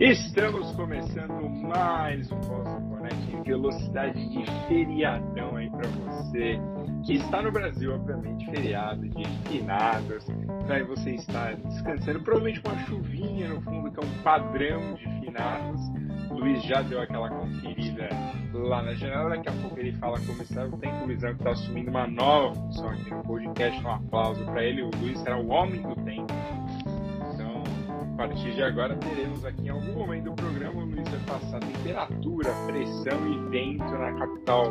Estamos começando mais um Boston Connect em velocidade de feriadão aí para você que está no Brasil, obviamente, feriado de finados, aí você está descansando, provavelmente com uma chuvinha no fundo, que é um padrão de finados. O Luiz já deu aquela conferida lá na janela, daqui a pouco ele fala como está o tempo. O Luizão está assumindo uma nova função aqui no podcast, um aplauso para ele. O Luiz será o homem do tempo partir de agora teremos aqui em algum momento do programa o Luiz vai passar temperatura, pressão e vento na capital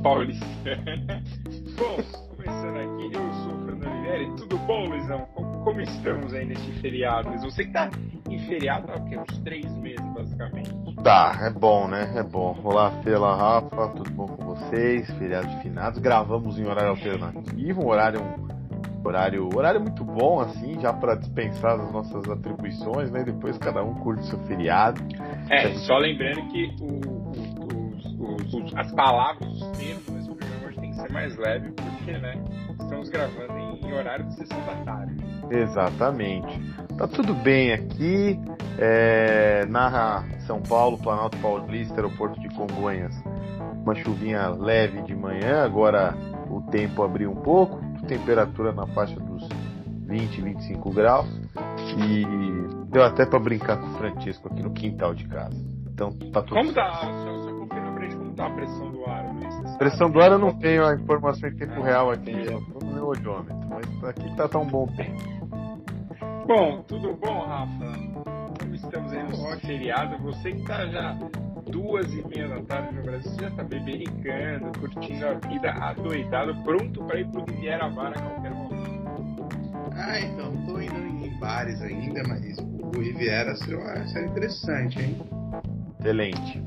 paulistana. bom, começando aqui, eu sou o Fernando Oliveira tudo bom, Luizão? Como, como, estamos aí nesse feriado? Você que tá em feriado há uns três meses, basicamente. Tá, é bom, né? É bom. Olá, olá, Rafa, tudo bom com vocês? Feriado de finados. Gravamos em horário alternativo, um horário Horário, horário muito bom, assim, já para dispensar as nossas atribuições, né? Depois cada um curte seu feriado. É, só lembrando que o, o, os, as palavras, os termos desse programa hoje tem que ser mais leve, porque, né? Estamos gravando em, em horário de sessão da tarde. Exatamente. Tá tudo bem aqui. É, na São Paulo, Planalto Paulista, Aeroporto de Congonhas, uma chuvinha leve de manhã, agora o tempo abriu um pouco temperatura na faixa dos 20, 25 graus. E deu até para brincar com o Francisco aqui no quintal de casa. Então tá tudo Como tá? Só, só confirma pra gente como tá a pressão do ar, Luiz. Pressão do ar eu não tenho a informação em tempo é, real aqui, eu tô no meu olhômetro, mas aqui tá tão bom tempo. Bom, tudo bom, Rafa? Como estamos aí no feriado? Você que tá já duas e meia da tarde no Brasil, você já tá bebericando, curtindo a vida adoidado, pronto para ir pro Riviera Bar a qualquer momento. Ah, então, tô indo em bares ainda, mas o Riviera seria interessante, hein? Excelente.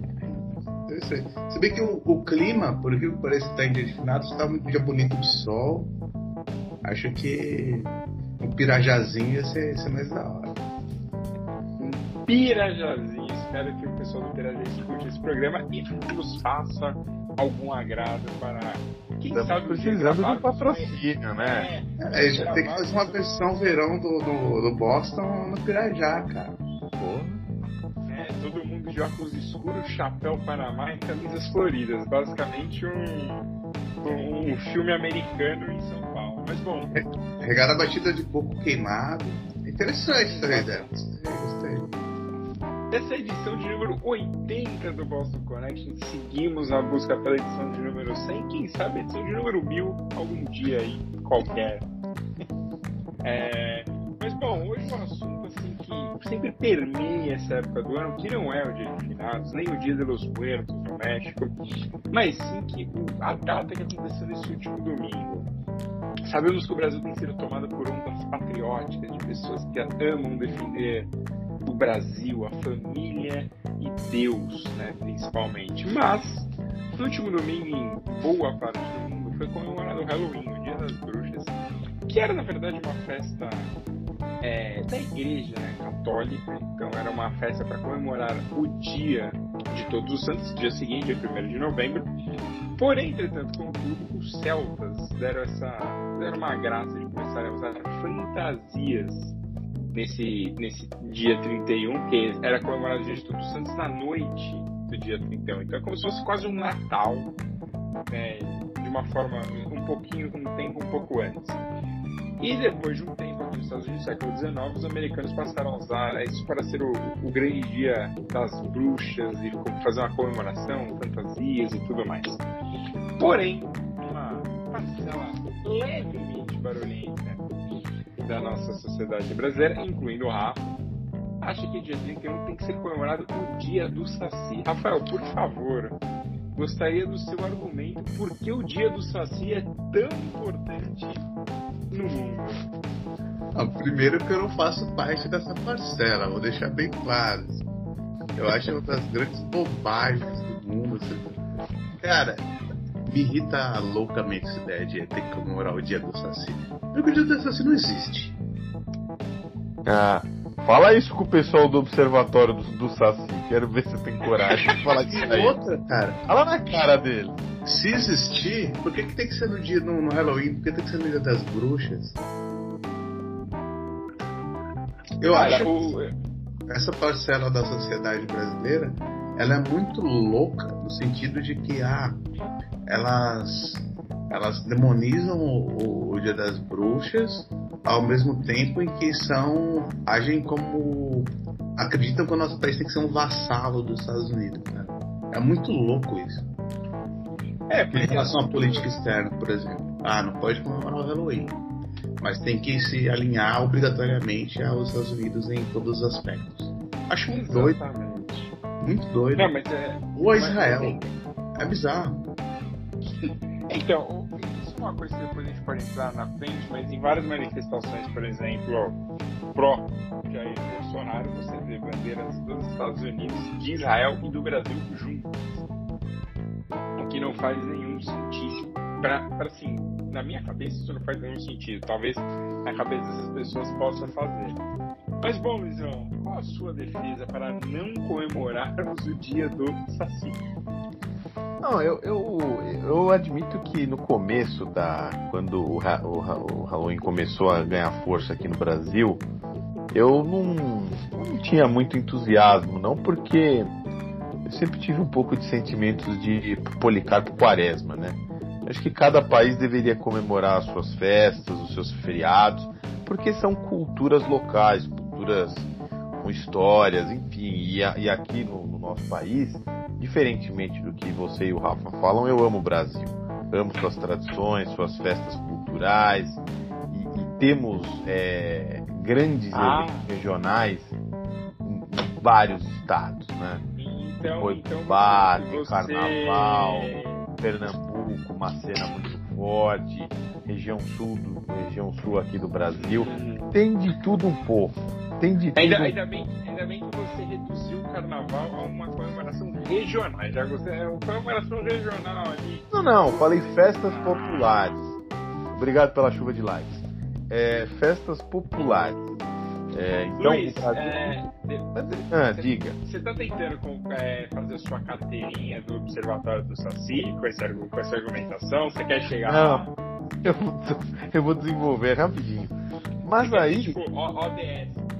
Se bem que o, o clima, por que parece que tá em dia de finados, tá um dia bonito de sol. Acho que um pirajazinho ia ser, ia ser mais da hora. Um pirajazinho espero que o pessoal do Interagir escute esse programa e nos faça algum agrado para quem Estamos sabe precisando de patrocínio, né? É, é, tem que fazer uma versão verão do, do, do Boston no Pirajá, cara. Porra. É, todo mundo de óculos escuros, chapéu Panamá e camisas floridas. Basicamente um, um filme americano em São Paulo. Mas bom. Regada batida de coco queimado. Interessante essa ideia. Gostei. Essa é a edição de número 80 do Boston Connection. Seguimos na busca pela edição de número 100. Quem sabe a edição de número 1000 algum dia aí, qualquer. É, mas bom, hoje um assunto assim que sempre permeia essa época do ano, que não é o dia de finados, nem o dia de los muertos no México, mas sim que a data que aconteceu nesse último domingo. Sabemos que o Brasil tem sido tomado por ondas patrióticas de pessoas que amam defender o Brasil, a família e Deus, né, principalmente. Mas, no último domingo, em boa parte do mundo, foi comemorado o Halloween, o Dia das Bruxas, que era, na verdade, uma festa é, da igreja né, católica. Então, era uma festa para comemorar o dia de Todos os Santos, dia seguinte, dia 1 de novembro. Porém, entretanto, contudo, os celtas deram, essa, deram uma graça de começar a usar fantasias nesse, nesse dia 31, que era comemorado o dia de Todos os Santos na noite do dia 31. Então é como se fosse quase um Natal, né, de uma forma, um pouquinho, um tempo um pouco antes. E depois de um tempo aqui nos Estados Unidos, no século XIX, os americanos passaram a usar isso para ser o, o grande dia das bruxas e fazer uma comemoração, fantasias e tudo mais. Porém, uma parcela levemente barulhenta da nossa sociedade brasileira, incluindo o Rafa, acha que dia 31 tem que ser comemorado o dia do Saci. Rafael, por favor, gostaria do seu argumento por que o dia do Saci é tão importante no mundo. Ah, primeiro que eu não faço parte dessa parcela, vou deixar bem claro. Eu acho uma das grandes bobagens do mundo. Cara, me irrita loucamente essa ideia de ter que comemorar o dia do Saci. Porque o dia do Saci não existe. Ah, fala isso com o pessoal do observatório do, do Saci. Quero ver se tem coragem de falar disso aí. outra, cara. Fala na cara dele. Se existir, por que, que tem que ser no dia no, no Halloween? Por que tem que ser no dia das bruxas? Eu cara, acho. O... essa parcela da sociedade brasileira, ela é muito louca no sentido de que ah, elas elas demonizam o, o Dia das Bruxas ao mesmo tempo em que são agem como acreditam que o nosso país tem que ser um vassalo dos Estados Unidos. Né? É muito louco isso. É, em relação à política externa, por exemplo. Ah, não pode comemorar o Halloween. Mas tem que se alinhar obrigatoriamente aos Estados Unidos em todos os aspectos. Acho muito doido. Muito doido. Não, mas é... Ou a Israel. É bizarro. Então, isso é uma coisa que depois a gente pode entrar na frente, mas em várias manifestações, por exemplo, pró Jair Bolsonaro, você vê bandeiras dos Estados Unidos, de Israel e do Brasil juntas. O que não faz nenhum sentido. Pra, pra assim, na minha cabeça isso não faz nenhum sentido. Talvez na cabeça dessas pessoas possa fazer. Mas bom, Luizão, qual a sua defesa para não comemorarmos o dia do Saci? Não, eu, eu, eu admito que no começo da. Quando o, o, o Halloween começou a ganhar força aqui no Brasil, eu não, não tinha muito entusiasmo, não, porque eu sempre tive um pouco de sentimentos de Policarpo Quaresma, né? Acho que cada país deveria comemorar as suas festas, os seus feriados, porque são culturas locais, culturas com histórias, enfim. E, e aqui no, no nosso país Diferentemente do que você e o Rafa falam, eu amo o Brasil. Amo suas tradições, suas festas culturais e, e temos é, grandes ah. eventos regionais em, vários estados, né? Então, então você... Carnaval, Pernambuco, uma cena muito forte, região sul, do, região sul aqui do Brasil, tem de tudo um pouco. Tem de tudo. Ainda, ainda, bem, ainda bem que você reduziu o carnaval a uma comemoração regional. Já gostei, é uma comemoração regional ali. Não, não, falei festas populares. Obrigado pela chuva de likes. É, festas populares. É, então, Luiz, é, ah, você, diga. Você está tentando com, é, fazer sua carteirinha do Observatório do Saci com, esse, com essa argumentação? Você quer chegar Não, lá? Eu, eu vou desenvolver rapidinho. Mas aí. Tipo, ODS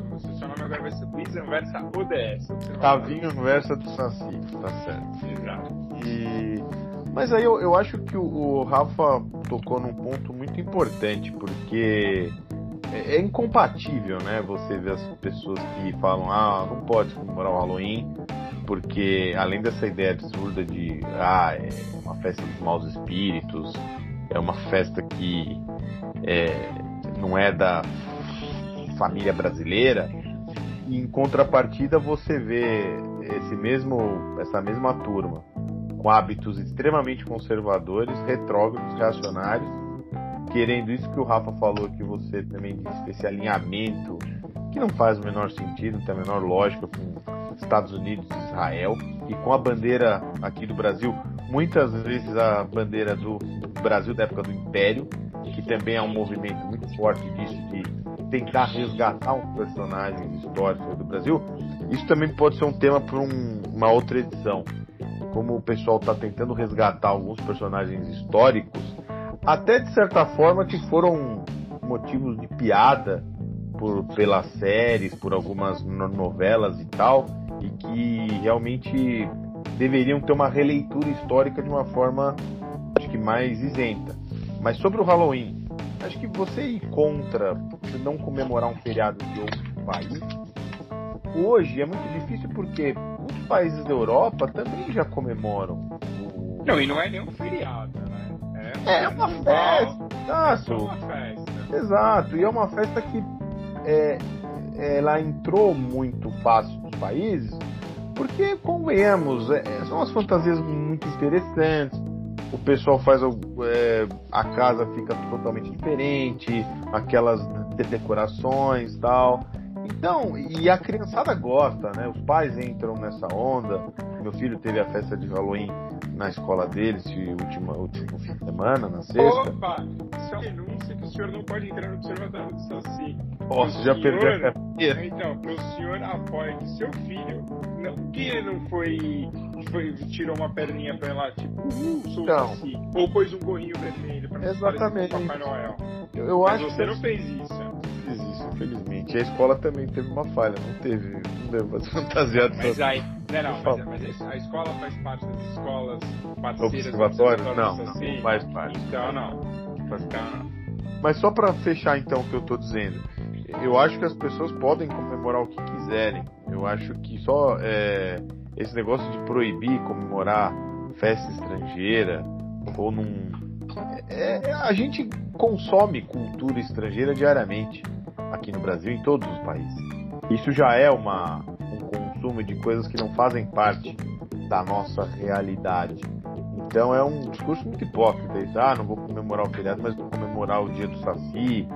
agora vai ser Luiz Anversa ODS. Tavinho Anversa do Saci, tá certo. Exato. E... Mas aí eu, eu acho que o, o Rafa tocou num ponto muito importante, porque é, é, incompatível, né? Você ver as pessoas que falam, ah, não pode comemorar o Halloween, porque além dessa ideia absurda de, ah, é uma festa dos maus espíritos, é uma festa que é, não é da família brasileira, em contrapartida você vê esse mesmo, essa mesma turma com hábitos extremamente conservadores, retrógrados, reacionários, querendo isso que o Rafa falou que você também disse, esse alinhamento que não faz o menor sentido, não tem a menor lógica com Estados Unidos e Israel, e com a bandeira aqui do Brasil, muitas vezes a bandeira do Brasil da época do Império, que também é um movimento muito forte disso de tentar resgatar um personagem histórico do Brasil, isso também pode ser um tema para um, uma outra edição. Como o pessoal está tentando resgatar alguns personagens históricos, até de certa forma que foram motivos de piada por, pelas séries, por algumas novelas e tal, e que realmente deveriam ter uma releitura histórica de uma forma acho que mais isenta. Mas sobre o Halloween, acho que você ir contra não comemorar um feriado de outro país, hoje é muito difícil porque muitos países da Europa também já comemoram. O... Não, e não é nem um feriado, né? É, é uma festa. Exato. É uma festa. Exato, e é uma festa que é, ela entrou muito fácil nos países, porque, convenhamos, é, são umas fantasias muito interessantes, o pessoal faz é, a casa fica totalmente diferente, aquelas decorações tal. Então, e a criançada gosta, né? Os pais entram nessa onda. Meu filho teve a festa de Halloween na escola dele esse último, último fim de semana, na sexta. Opa! Isso é uma denúncia que o senhor não pode entrar no observatório do Saci. Posso, já perdeu a carteira. Então, o senhor apoia que seu filho, não, que ele não foi, foi tirou uma perninha pra lá, tipo, uh, sou então, Saci. Ou pôs um gorrinho vermelho pra Exatamente. Papai Noel. Eu, eu Mas acho você que não fez isso. Fiz isso. infelizmente. E a escola também teve uma falha, não teve, não deu fantasiado. Mas aí, não, não, mas, mas, a escola faz parte das escolas parceiras Observatório? Não, não, assim? não faz parte. Então não. Então não. Mas só para fechar então o que eu tô dizendo, eu acho que as pessoas podem comemorar o que quiserem. Eu acho que só é, esse negócio de proibir comemorar festa estrangeira ou num é, é, a gente consome cultura estrangeira diariamente aqui no Brasil, em todos os países. Isso já é uma, um consumo de coisas que não fazem parte da nossa realidade. Então é um discurso muito hipócrita. Isso, ah, não vou comemorar o feriado, mas vou comemorar o dia do Saci.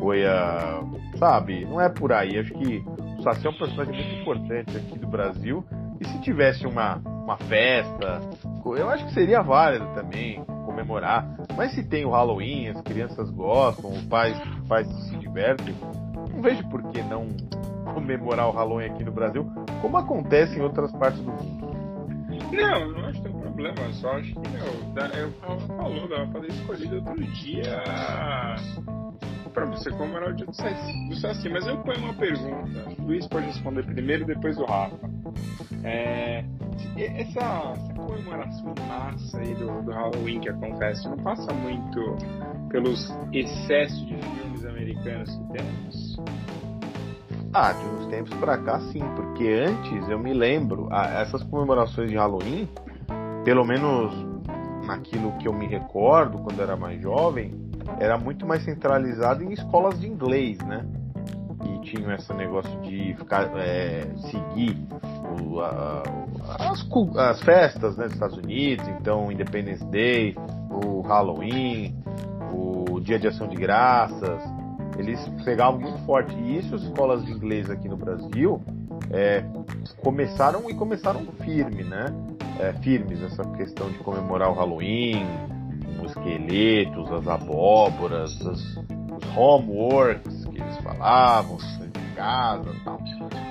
Ou ia, sabe, não é por aí. Acho que o Saci é um personagem muito importante aqui do Brasil. E se tivesse uma, uma festa, eu acho que seria válido também comemorar. Mas se tem o Halloween, as crianças gostam, os pais, os pais se divertem, não vejo por que não comemorar o Halloween aqui no Brasil, como acontece em outras partes do mundo. Não, não acho que tem um problema, só acho que não. Eu falou, dava pra ter escolhido outro dia para você comemorar o dia do Saci. Mas eu ponho uma pergunta. O Luiz pode responder primeiro, depois o Rafa. É, essa, essa, comemoração massa aí do, do, Halloween que acontece não passa muito pelos excessos de filmes americanos que temos? Ah, de uns tempos pra cá sim, porque antes eu me lembro, essas comemorações de Halloween, pelo menos naquilo que eu me recordo quando era mais jovem, era muito mais centralizado em escolas de inglês, né? E tinham esse negócio de ficar é, seguir o, a, as, as, festas né, dos Estados Unidos, então Independence Day, o Halloween, o Dia de Ação de Graças, eles pegavam muito forte. E isso as escolas de inglês aqui no Brasil é, começaram e começaram firme, né? É, firmes essa questão de comemorar o Halloween, esqueletos, as abóboras, as, os homeworks que eles falavam, de casa e tal.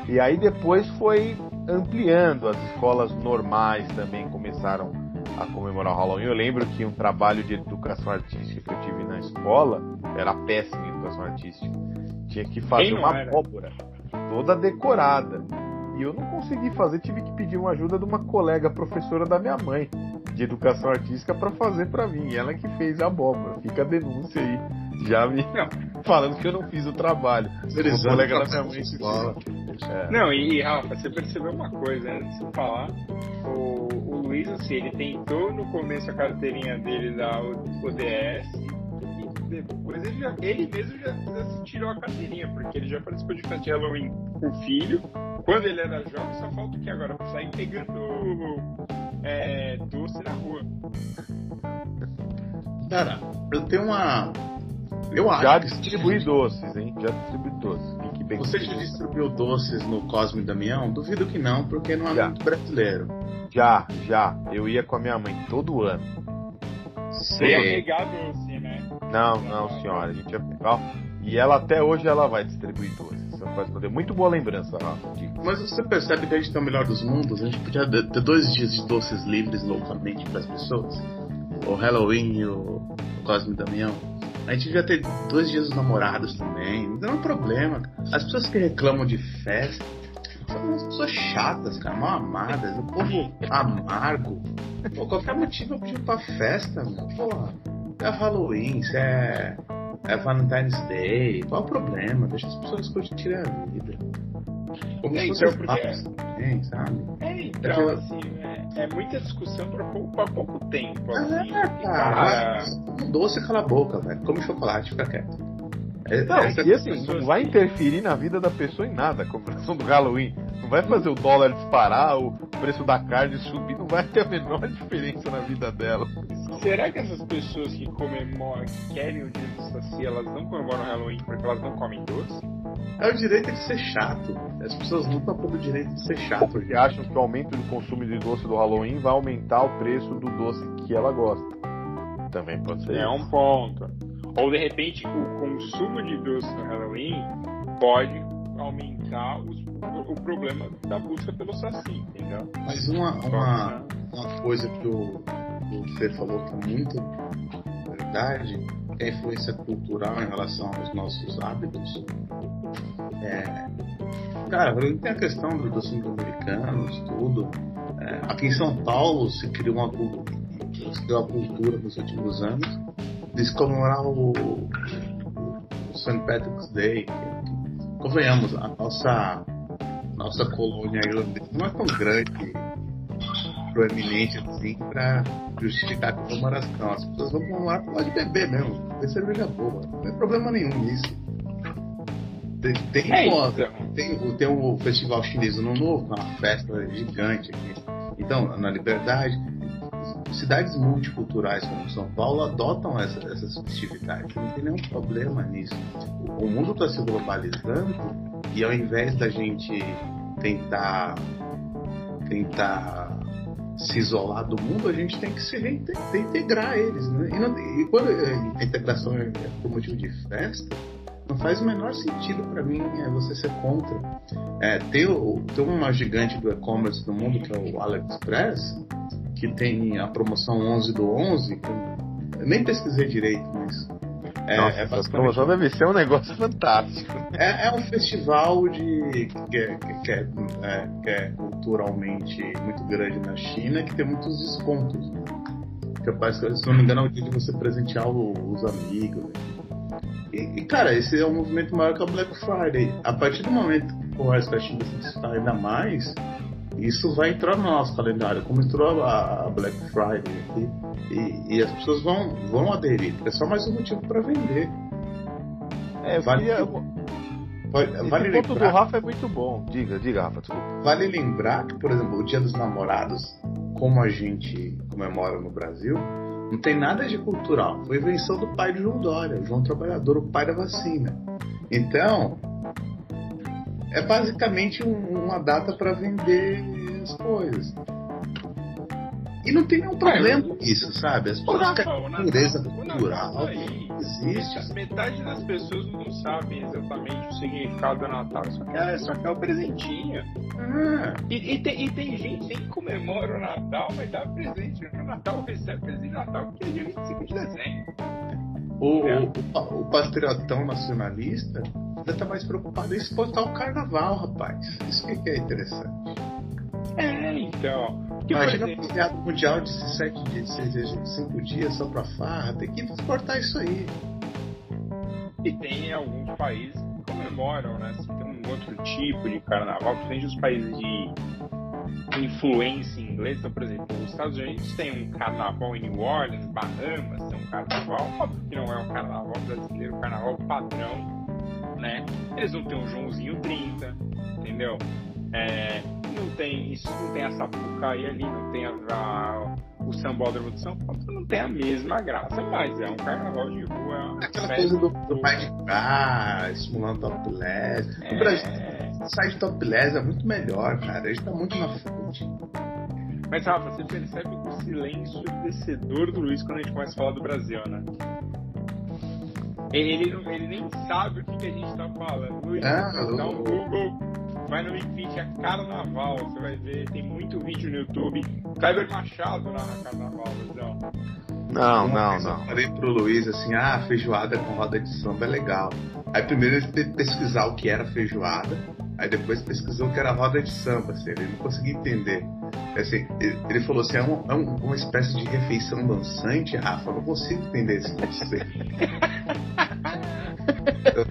E aí depois foi ampliando, as escolas normais também começaram a comemorar o Halloween. Eu lembro que um trabalho de educação artística que eu tive na escola era péssimo em educação artística. Tinha que fazer uma era? abóbora toda decorada. E eu não consegui fazer, tive que pedir uma ajuda de uma colega professora da minha mãe de educação artística para fazer para mim. Ela que fez a abóbora. Fica a denúncia aí. Já me falando que eu não fiz o trabalho. Uma colega da minha mãe que é. Não, e Rafa, você percebeu uma coisa antes de falar. O, o Luiz, assim, ele tentou no começo a carteirinha dele da ODS depois ele, já, ele mesmo já, já se tirou a carteirinha, porque ele já participou de festa de Halloween com o filho, quando ele era jovem, só falta o que agora? Sair pegando é, doce na rua. Cara, eu tenho uma. Eu acho. Já distribui doces, hein? Já distribui doces. Você já distribuiu doces no Cosme Damião? Duvido que não, porque não é já. muito brasileiro. Já, já. Eu ia com a minha mãe todo ano. Ia pegar doce? Não, não, senhora. A gente ia pegar. E ela até hoje ela vai distribuir doces. Muito boa lembrança, Rafa. Mas você percebe que a gente tem o melhor dos mundos? A gente podia ter dois dias de doces livres loucamente para as pessoas? O Halloween e o, Cosme Damião. A gente devia ter dois dias dos namorados também. Não é um problema. As pessoas que reclamam de festa são umas pessoas chatas, cara, mal amadas. O povo amargo. Pô, qualquer motivo eu pedi pra festa, meu. Porra, é Halloween, isso é é Valentine's Day, qual o problema? Deixa as pessoas curtirem a vida. Como é, então, porque... também, sabe? É, então, assim, é, é, muita discussão para pouco, pouco tempo. Assim, é, cara, um doce cala a boca, velho. Come chocolate, fica quieto. É, não, e assim, não vai interferir na vida da pessoa em nada a comemoração do Halloween. Não vai fazer o dólar disparar, o preço da carne subir, não vai ter a menor diferença na vida dela. Será que essas pessoas que comemoram, que querem o dia do Saci, elas não comemoram o Halloween porque elas não comem doce? É o direito de ser chato. As pessoas lutam pelo direito de ser chato. Porque acham que o aumento do consumo de doce do Halloween vai aumentar o preço do doce que ela gosta. Também pode ser. É um ponto. Ou de repente o consumo de doce no Halloween pode aumentar os, o problema da busca pelo Saci, entendeu? Mas uma, uma, uma coisa que o o Fer falou que é muito verdade, é a influência cultural em relação aos nossos hábitos. É, cara, tem a questão do, dos americanos, tudo. É, aqui em São Paulo se criou uma, se criou uma cultura nos últimos anos de comemorar o, o St. Patrick's Day. Convenhamos, a nossa, nossa colônia irlandesa não é tão grande proeminente assim pra justificar a comemoração. As pessoas vão comemorar por de beber mesmo, beber cerveja boa. Não tem problema nenhum nisso. Tem, tem, é tem, tem o festival chinês no Novo, uma festa gigante aqui. Então, na Liberdade, cidades multiculturais como São Paulo adotam essa, essas festividades. Não tem nenhum problema nisso. O, mundo está se globalizando e ao invés da gente tentar tentar se isolar do mundo, a gente tem que se reintegrar eles. Né? E, não, e, quando a integração é por motivo de festa, não faz o menor sentido para mim é, você ser contra. É, tem uma gigante do e-commerce do mundo, que é o AliExpress, que tem a promoção 11 do 11, eu nem pesquisei direito, mas é, Nossa, é promoção deve ser um negócio fantástico. É, é um festival de que, é, que, é, é, que, é, culturalmente muito grande na China que tem muitos descontos. Né? Capaz que, se não me engano, é o dia de você presentear os amigos. Né? E, e, cara, esse é um movimento maior que a Black Friday. A partir do momento que o resto da China se destacar ainda mais, isso vai entrar no nosso calendário, como entrou a, Black Friday aqui. E, e, as pessoas vão, vão aderir, é só mais um motivo para vender. É, vale, queria... Esse vale ponto lembrar... do Rafa é muito bom. Diga, diga, Rafa, desculpa. Vale lembrar que, por exemplo, o Dia dos Namorados, como a gente comemora no Brasil, não tem nada de cultural. Foi invenção do pai de João Dória, João Trabalhador, o pai da vacina. Então, é basicamente um, uma data para vender as coisas. E não tem nenhum problema com isso, sabe? As pessoas querem pureza cultural. Existe. Metade das pessoas não sabem exatamente o significado do Natal. Só quer, só quer o presentinho. Ah. E, e, tem, e tem gente que comemora o Natal, mas dá presente no Natal, recebe presente no Natal, porque é dia 25 de dezembro. O, é. o, o, patriotão nacionalista ainda tá mais preocupado em exportar o carnaval, rapaz. Isso que é interessante. É, então. Que Imagina um feriado mundial de 7 dias, 5 dias só pra farra, tem que exportar isso aí. E tem alguns países que comemoram, né? Tem um outro tipo de carnaval, principalmente os países de influência inglesa. Então, por exemplo, os Estados Unidos tem um carnaval em New Orleans, Bahamas tem um carnaval, óbvio que não é um carnaval brasileiro, um carnaval padrão, né? Eles não tem um Joãozinho 30, entendeu? É, não tem isso, não tem a Sapucaí ali, não tem a, a, o sambódromo de São Paulo, não tem a mesma graça, mas é um carnaval de rua. É aquela coisa do, do pai de cá, estimulando topless. É... O Brasil sai de topless é muito melhor, cara. A gente tá muito na frente. Mas, Rafa, você percebe o silêncio descedor do Luiz quando a gente começa a falar do Brasil, né? Ele, ele nem sabe o que, que a gente tá falando. Luiz, ah, dá um Google, vai no Wikifit, é carnaval, você vai ver, tem muito vídeo no YouTube. Kleber Machado lá na carnaval, Luizão. Não, não, não. Eu falei pro Luiz assim, ah, feijoada com roda de samba é legal. Aí primeiro ele teve que pesquisar o que era feijoada, aí depois pesquisou o que era roda de samba, assim, ele não conseguia entender. Assim, ele, ele falou assim, é, um, é um, uma espécie de refeição dançante, Rafa, eu não consigo entender esse conceito. eu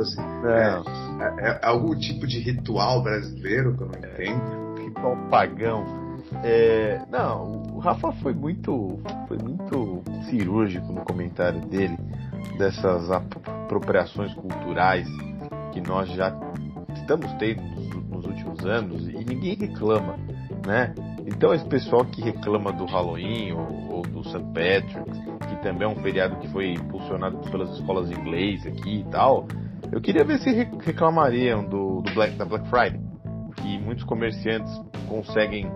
assim. É, é, algum tipo de ritual brasileiro que eu não entendo. Ritual pagão. É, não, o Rafa foi muito, foi muito cirúrgico no comentário dele dessas apropriações culturais que nós já estamos tendo nos últimos anos e ninguém reclama, né? Então esse pessoal que reclama do Halloween ou, ou do St. Patrick's, também é um feriado que foi impulsionado pelas escolas de inglês aqui e tal, eu queria ver se reclamariam do, do Black, da Black Friday, que muitos comerciantes conseguem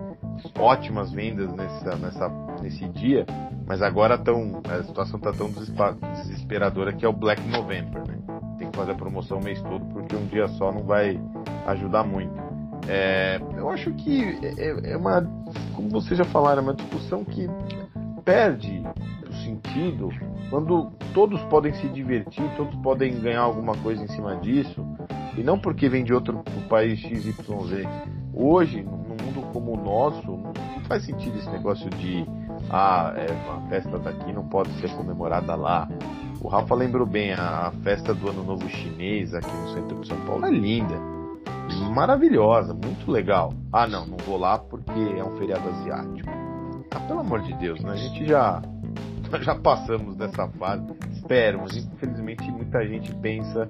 ótimas vendas nessa, nessa, nesse dia, mas agora tão, a situação está tão desesperadora que é o Black November, né? Tem que fazer a promoção o mês todo porque um dia só não vai ajudar muito. É, eu acho que é, é uma, como vocês já falaram, é uma discussão que perde sentido quando todos podem se divertir, todos podem ganhar alguma coisa em cima disso, e não porque vem de outro país XYZ. Hoje, num mundo como o nosso, não faz sentido esse negócio de ah, é, a festa daqui não pode ser comemorada lá. O Rafa lembrou bem, a festa do Ano Novo Chinês aqui no centro de São Paulo é linda, maravilhosa, muito legal. Ah, não, não vou lá porque é um feriado asiático. Ah, pelo amor de Deus, né? A gente já já passamos dessa fase. Espero, infelizmente muita gente pensa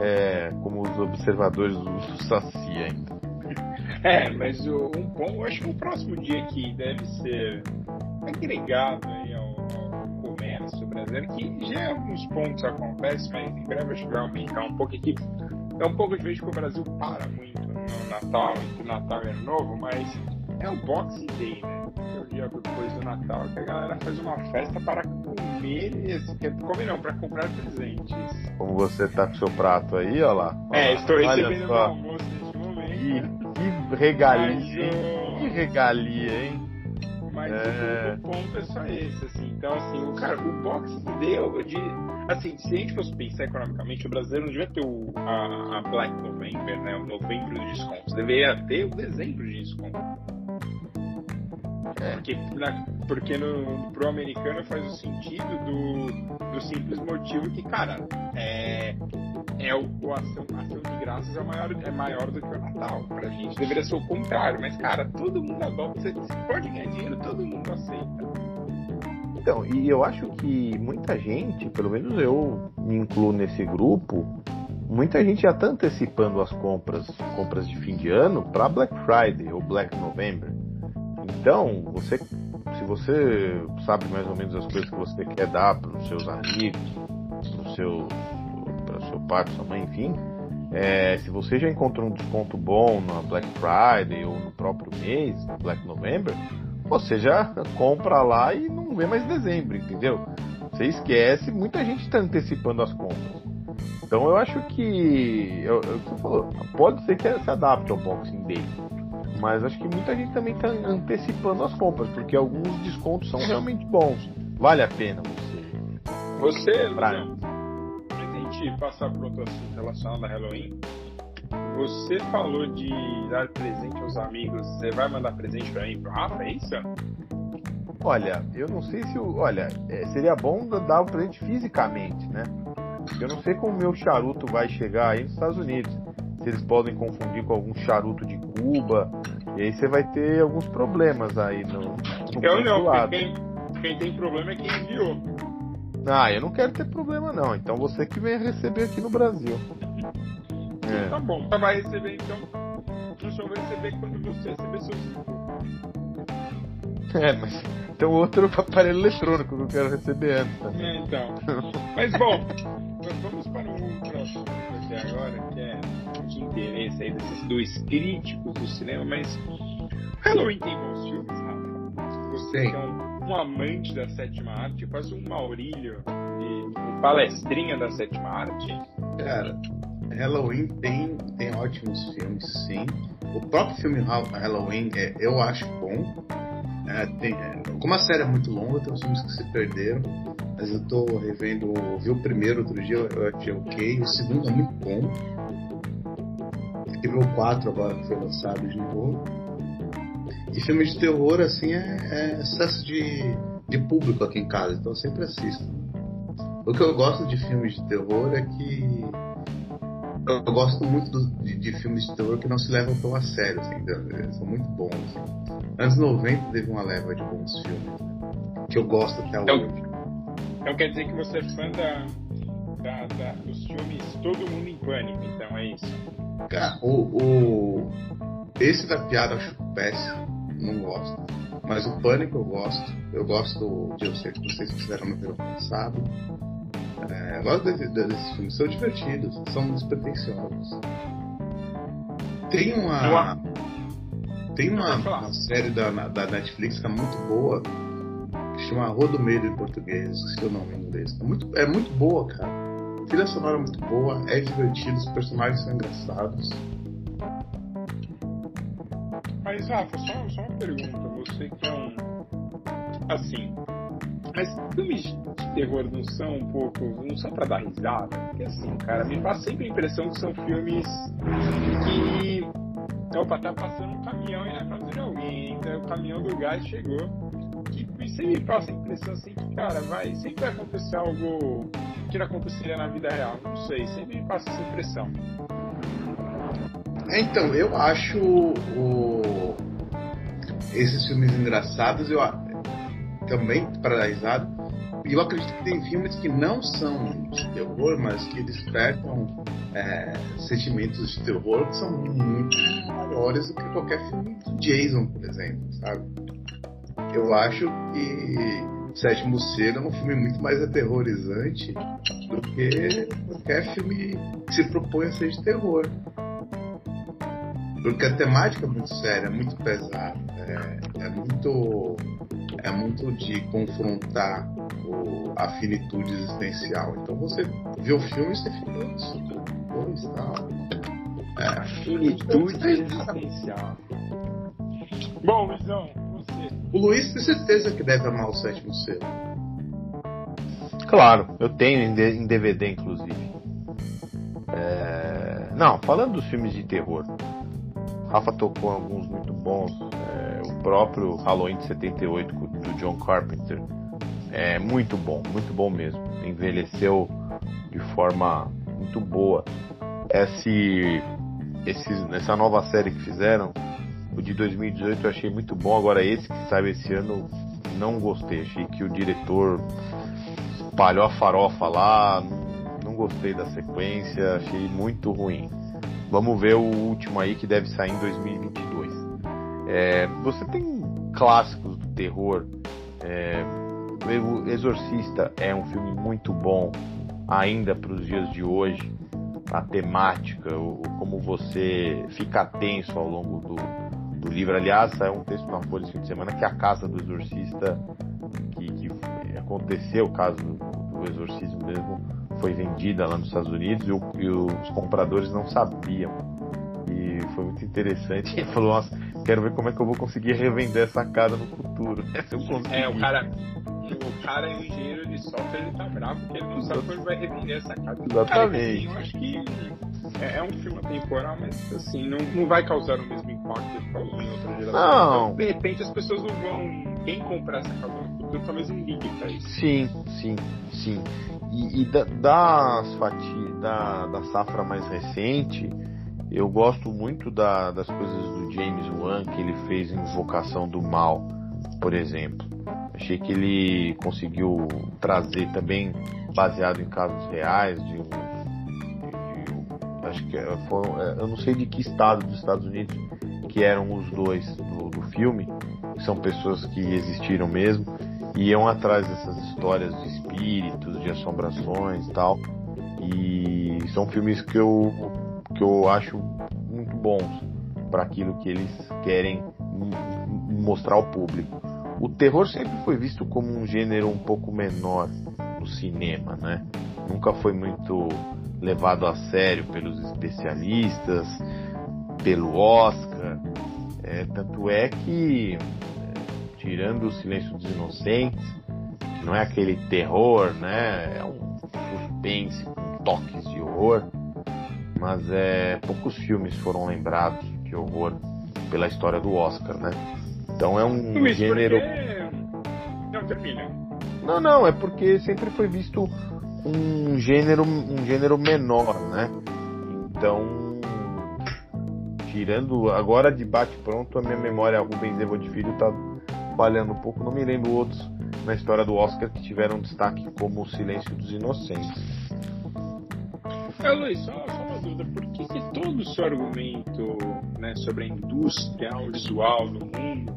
é, como os observadores do Saci ainda. É, mas o, um bom, acho que o próximo dia que deve ser agregado aí ao, ao comércio brasileiro, que já alguns pontos acontece, mas em breve acho que vai aumentar um pouco aqui. É um pouco de vez que o Brasil para muito no Natal, entre Natal Ano Novo, mas é o Boxing Day, né? É o dia depois do Natal, que a galera faz uma festa para comer, comer não, para comprar presentes. Como você tá com seu prato aí, ó lá. é, estou recebendo meu almoço neste momento. Que, que regalia, mas, que regalia, hein? Mas é... o, ponto é só esse, assim. Então, assim, o cara, o Boxing Day, de, assim, se a gente fosse pensar economicamente, o brasileiro não devia ter o, a, a Black November, né? O novembro de descontos. Deveria ter o dezembro de desconto. É. Porque, na, porque no, pro americano faz o sentido do, do simples motivo que, cara, é, é o, o ação, ação de graças é maior, é maior do que o Natal. Pra gente deveria ser o contrário, mas, cara, todo mundo adota. Você, você pode ganhar dinheiro, todo mundo aceita. Então, e eu acho que muita gente, pelo menos eu me incluo nesse grupo, muita gente já está antecipando as compras, compras de fim de ano para Black Friday ou Black November. Então, você, se você sabe mais ou menos as coisas que você quer dar para os seus amigos, para o seu, seu pai, para sua mãe, enfim, é, se você já encontrou um desconto bom na Black Friday ou no próprio mês, Black November, você já compra lá e não vê mais dezembro, entendeu? Você esquece, muita gente está antecipando as compras. Então eu acho que, eu, eu, você falou, pode ser que se adapte ao Boxing Day mas acho que muita gente também está antecipando as compras, porque alguns descontos são realmente bons. Vale a pena você. Você, antes a gente passar para outro assunto relacionado a Halloween, você falou de dar presente aos amigos. Você vai mandar presente para mim, pro Rafa, é isso? Olha, eu não sei se o. Olha, é, seria bom dar o presente fisicamente, né? Eu não sei como o meu charuto vai chegar aí nos Estados Unidos se eles podem confundir com algum charuto de Cuba. E aí você vai ter alguns problemas aí no, no Eu não, lado. Quem, quem tem problema é quem enviou. Ah, eu não quero ter problema não. Então você que vem receber aqui no Brasil. É. Tá bom, tá, vai receber então. Eu só vou receber quando você receber seus É, mas tem outro aparelho eletrônico que eu quero receber antes. É, então. Mas bom, vamos para o próximo agora, que interesse aí desses dois críticos do cinema, mas Halloween tem bons filmes, Rafa. Você Sim. que é um, um, amante da sétima arte, quase um Maurílio de um palestrinha da sétima arte. Cara, Halloween tem, tem ótimos filmes, sim. O próprio filme Halloween é, eu acho bom. É, tem, é, como a série é muito longa, tem uns filmes que se perderam. Mas eu tô revendo. Vi o primeiro outro dia, eu achei ok. O segundo é muito bom. Teve o 4 agora que foi lançado de novo. E filme de terror, assim, é, é excesso de, de público aqui em casa, então eu sempre assisto. O que eu gosto de filmes de terror é que eu, gosto muito do, de, de, filmes de terror que não se levam tão a sério, assim, são muito bons. Assim. Anos 90 teve uma leva de bons filmes, né? que eu gosto até então, hoje. Então quer dizer que você é fã da, da, da, dos filmes Todo Mundo em Pânico, então é isso? Cara, o, o, esse da piada eu acho péssimo, não gosto. Mas o Pânico eu gosto. Eu gosto de eu sei que vocês fizeram no verão passado. É, gosto desses, desses filmes, são divertidos, são despretensiosos. Tem uma. Tem uma, uma série da, da Netflix que é muito boa, que chama Rua do Medo em português, esqueci o nome em inglês. É muito, é muito boa, cara. Trilha sonora é muito boa, é divertido, os personagens são engraçados. Mas, Rafa, só, só uma pergunta. Você que é um. Assim, Mas filmes de terror não são um pouco. não são pra dar risada? Porque assim, cara, me passa sempre a impressão que são filmes que. Opa, tá passando um caminhão e na casa de alguém, então o caminhão do gás chegou. Que sempre me passa a impressão assim que, cara, vai. Sempre vai acontecer algo não aconteceria na vida real. Não sei, sempre me passa essa impressão. Então, eu acho o... esses filmes engraçados, eu também para risada. Eu acredito que tem filmes que não são de terror, mas que despertam é, sentimentos de terror que são muito maiores do que qualquer filme do Jason, por exemplo, sabe? Eu acho que Sétimo Selo é um filme muito mais aterrorizante do que qualquer filme que se propõe a ser de terror. Porque a temática é muito séria, é muito pesada, é, é muito é muito de confrontar o, a finitude existencial. Então você vê o filme e você fica isso, tal. É. Finitude existencial. Bom, Luizão. O Luiz tem certeza que deve amar o sétimo selo. Claro, eu tenho em DVD, inclusive. É... Não, falando dos filmes de terror, Rafa tocou alguns muito bons. É, o próprio Halloween de 78 do John Carpenter é muito bom, muito bom mesmo. Envelheceu de forma muito boa. Esse, esse, essa nova série que fizeram, o de 2018 eu achei muito bom. Agora esse que saiu esse ano não gostei. Achei que o diretor espalhou a farofa lá. Não gostei da sequência, achei muito ruim. Vamos ver o último aí que deve sair em 2022. É, você tem clássicos do terror. É, o Exorcista é um filme muito bom ainda para os dias de hoje. A temática, o, como você fica tenso ao longo do, do livro. Aliás, saiu um texto na Folha esse fim de semana que a casa do exorcista, que, que aconteceu o caso do, exorcismo mesmo, foi vendida lá nos Estados Unidos e, o, e os compradores não sabiam. E foi muito interessante. Ele falou, nossa, quero ver como é que eu vou conseguir revender essa casa no futuro. é, o cara. O cara é o engenheiro de software, ele tá bravo porque ele não sabe quando vai revender essa casa. Exatamente. Cara, eu acho que é, é, um filme temporal, mas assim, não, não vai causar o mesmo geração. Não. Então, de repente as pessoas não vão. Quem comprar essa casa no futuro talvez não ligue pra isso. Sim, sim, sim. E, e da, das fatias, da, da safra mais recente, eu gosto muito da, das coisas do James Wan que ele fez em Invocação do Mal, por exemplo. Achei que ele conseguiu trazer também, baseado em casos reais, de, de acho que foi, é, eu não sei de que estado dos Estados Unidos que eram os dois do, do filme, são pessoas que existiram mesmo iam atrás dessas histórias de espíritos, de assombrações e tal. E são filmes que eu, que eu acho muito bons para aquilo que eles querem mostrar ao público. O terror sempre foi visto como um gênero um pouco menor no cinema, né? Nunca foi muito levado a sério pelos especialistas, pelo Oscar. É, tanto é que tirando o Silêncio dos Inocentes, que não é aquele terror, né? É um suspense com toques de horror, mas é poucos filmes foram lembrados de horror pela história do Oscar, né? Então é um gênero. Porque... Não termina. Não, não, é porque sempre foi visto um gênero, um gênero menor, né? Então, tirando agora de bate pronto, a minha memória Rubens Evo de Filho tá falhando um pouco, não me lembro outros na história do Oscar que tiveram destaque como O Silêncio dos Inocentes. É, Luiz, só, só uma dúvida, por que, que todo o seu argumento né, sobre a indústria audiovisual no mundo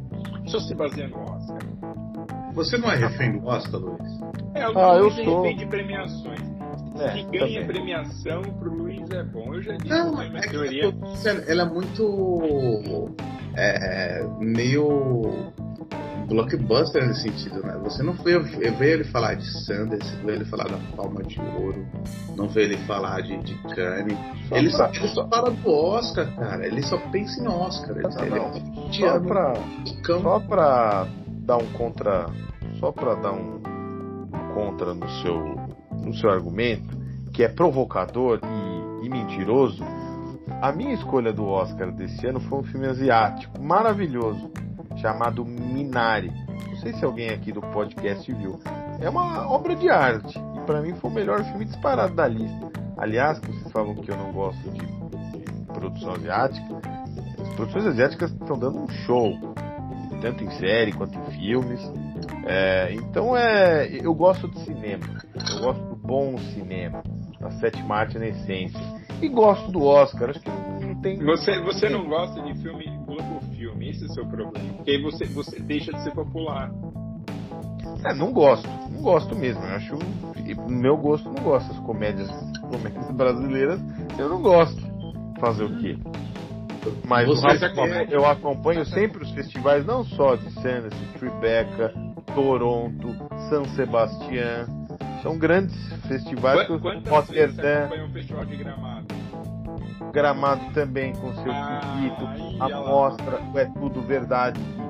só se baseia no Oscar? Você não é refém do Oscar, Luiz? É, o ah, eu é sou. refém de premiações. É, que ganha também. premiação pro Luiz é bom. Eu já disse Não, minha é que teoria. ela é muito. É, meio blockbuster nesse sentido, né? Você não vê, vê ele falar de Sanders, vê ele falar da Palma de Ouro, não vê ele falar de, de Cannes. Só Ele pra- só, ele só fala do Oscar, cara. Ele só pensa em Oscar. Ele, Não, ele não. é um Só pra, só pra dar um contra. Só pra dar um, contra no seu, no seu argumento, que é provocador e, e mentiroso, a minha escolha do Oscar desse ano foi um filme asiático maravilhoso, chamado Minari. Não sei se alguém aqui do podcast viu. É uma obra de arte e para mim foi o melhor filme disparado da lista. Aliás, vocês falam que eu não gosto de, de produção asiática, as produções asiáticas estão dando um show, tanto em série quanto em filmes. É, então é, eu gosto de cinema, eu gosto do bom cinema, a sétima arte na essência. E gosto do Oscar, acho que não tem. Você, você não gosta de filme Globo Filme, esse é o seu problema. Porque aí você, você deixa de ser popular. É, não gosto, não gosto mesmo. Eu acho. No meu gosto, não gosto das comédias, comédias brasileiras. Eu não gosto. Fazer o quê? Mas Você eu acompanho sempre os festivais, não só de Sundance, Tribeca, Toronto, São Sebastião. São grandes festivais. que eu- Quantas vezes você Roterdã, acompanha um festival de gramado? Gramado também com seu Ah, circuito, aí, a mostra, é tudo verdade. que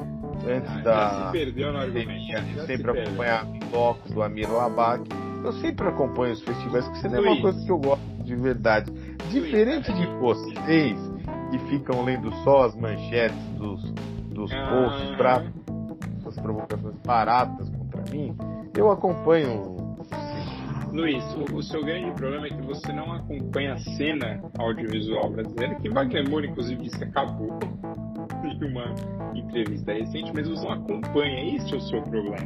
Antes Ah, da Já se perdeu no argumento. eu sempre perdeu. acompanhava o bloco do Amir Labak. Eu sempre acompanho os festivais, que cinema é uma coisa que eu gosto de verdade. Diferente de vocês, que ficam lendo só as manchetes dos, dos Ah. posts pra essas provocações baratas contra mim, eu acompanho. Luiz, o, o seu grande problema é que você não acompanha a cena audiovisual brasileira, que Wagner Moura, inclusive, disse que acabou em uma entrevista recente, mas você não acompanha. Esse é o seu problema.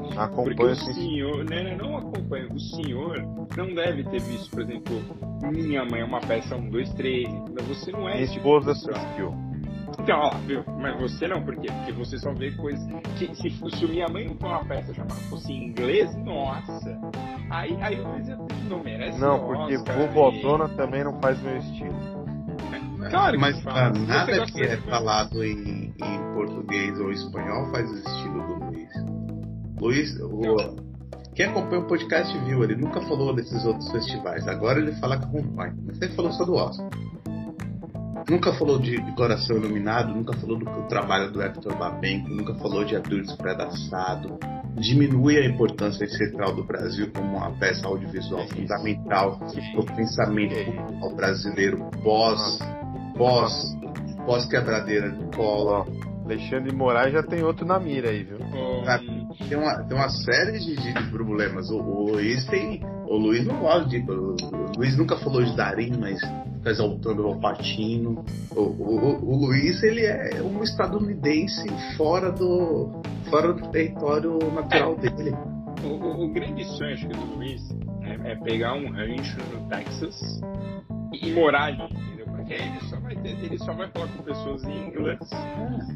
Porque Acompanho o assim, senhor, né, não acompanha. O senhor não deve ter visto, por exemplo, Minha Mãe é uma peça 1, 2, 3. Entendeu? Você não é minha tipo esposa pessoa. assistiu. Então, ó, viu? Mas você não, por quê? Porque você só vê coisas. Que, se, se Minha Mãe não for uma peça chamada fosse em inglês, nossa. Aí, aí o não merece. Não, o porque Oscar, Vovozona também não faz meu estilo. Claro que Mas faz. Você nada que é falado em, em português ou espanhol faz o estilo do Luiz. O, quem acompanha o podcast viu, ele nunca falou desses outros festivais. Agora ele fala que acompanha. Mas ele falou só do Oscar. Nunca falou de, de Coração Iluminado, nunca falou do trabalho do Hector Babenco, nunca falou de Abdul Despedaçado. Diminui a importância central do Brasil como uma peça audiovisual É fundamental para o pensamento É isso. cultural brasileiro pós, pós, pós quebradeira do colo. Ó, Alexandre de Moraes já tem outro na mira aí, viu? Tem uma, tem uma série de, de problemas. O, o Luiz tem. O Luiz não gosta de. O, o Luiz nunca falou de Darim, mas fica exaltando o Alpatino. O, o, o Luiz ele é um estadunidense fora do. fora do território natural dele. O, o- grande sonho acho que, do Luiz é, é pegar um rancho no Texas e, morar ali, entendeu? Porque ele só vai ter, ele só vai falar com pessoas em inglês.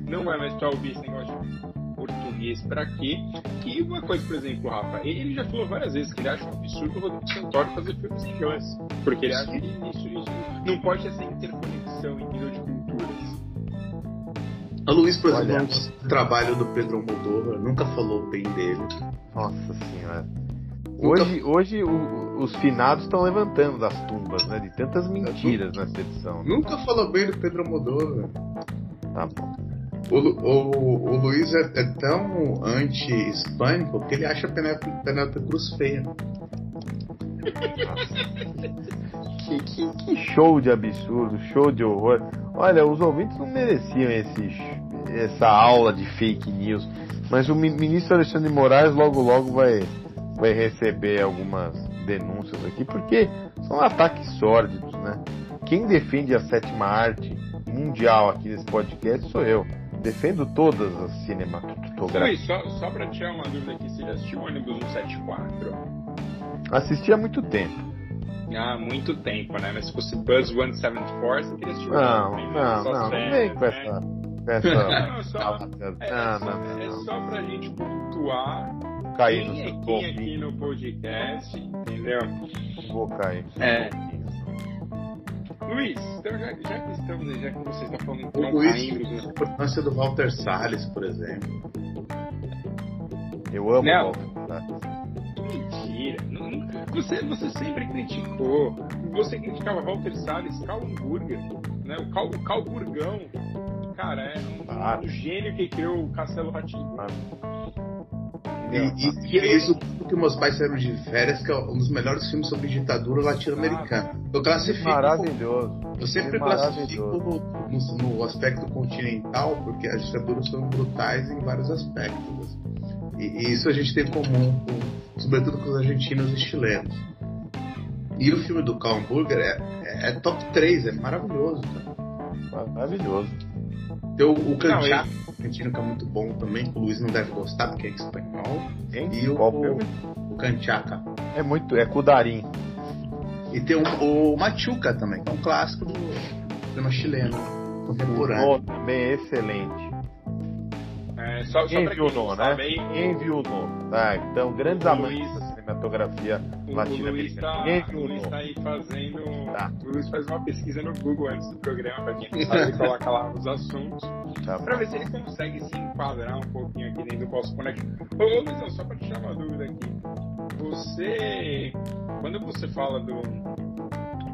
Não vai mais pra ouvir esse negócio de português pra quê? E uma coisa, por exemplo, Rafa, ele, já falou várias vezes que ele acha um absurdo o Rodrigo Santoro fazer filmes em inglês. Porque ele acha que isso, isso não pode ter essa interconexão em nível de culturas. O Luiz, por exemplo, Olha. gosta do trabalho do Pedro Almodóvar, nunca falou bem dele. Nossa senhora. Hoje, hoje o- os finados estão levantando das tumbas, né? De tantas mentiras nessa edição. Nunca falou bem do Pedro Almodóvar. Tá bom. O, o, o Luiz é, é tão anti-hispânico que ele acha a Penélope, Cruz feia. Que, que- que show de absurdo, show de horror. Olha, os ouvintes não mereciam esse, essa aula de fake news. Mas o mi- ministro Alexandre Moraes logo logo vai, vai receber algumas denúncias aqui, porque são ataques sórdidos, né? Quem defende a sétima arte mundial aqui nesse podcast sou eu. Defendo todas as cinematografias. Luiz, só, só pra tirar uma dúvida aqui, você já assistiu o ônibus 174? Assisti há muito tempo. Há muito tempo, né? Mas se fosse Buzz 174, você teria assistido Não, né? não, não, não sério, vem com né? essa. Não, só, não, é, é só, não, é não, só pra gente pontuar não. Cair no é seu quem aqui golfinho. no podcast, entendeu? Vou cair. É. Luiz, então já, já que estamos aí, já que você está falando O tão Luiz a importância do Walter Salles, por exemplo. Eu amo Não. o Walter Salles. Mentira. Não- não- Você, você sempre criticou. Você criticava Walter Salles, Cal Hamburger, né? O Cal, o Cal Burgão. Cara, é um, Ah. um gênio que criou o Castelo Ratinho. entendeu? E, e, e isso porque meus pais saíram de férias, que é um dos melhores filmes sobre ditadura latino-americana. Eu classifico. Maravilhoso. Eu sempre classifico no, no, no, aspecto continental, porque as ditaduras são brutais em vários aspectos. E, e isso a gente tem em comum, com, sobretudo com os argentinos e chilenos. E o filme do Cal Hamburger é, é, é, top 3, é maravilhoso, cara. Maravilhoso. Tem o, o argentino que é muito bom também, que o Luiz não deve gostar porque é espanhol. Hein? E o, Qual filme? o Canchaca. É muito. É Kudarim. E tem o, o Machuca também, que é um clássico do cinema chileno contemporâneo. O também é excelente. É, só, só Quem viu o né? Quem viu o No? Tá, então, grandes amantes cinematografia o Luiz latino-americana. tá, Quem o Luiz No? tá aí fazendo. Tá. O Luiz faz uma pesquisa no Google antes do programa, pra quem não sabe, coloca lá os assuntos. Tá Pra ver se ele consegue se enquadrar um pouquinho aqui dentro do Post Connect. Ô, Luizão, só pra tirar uma dúvida aqui. Você. Quando você fala do.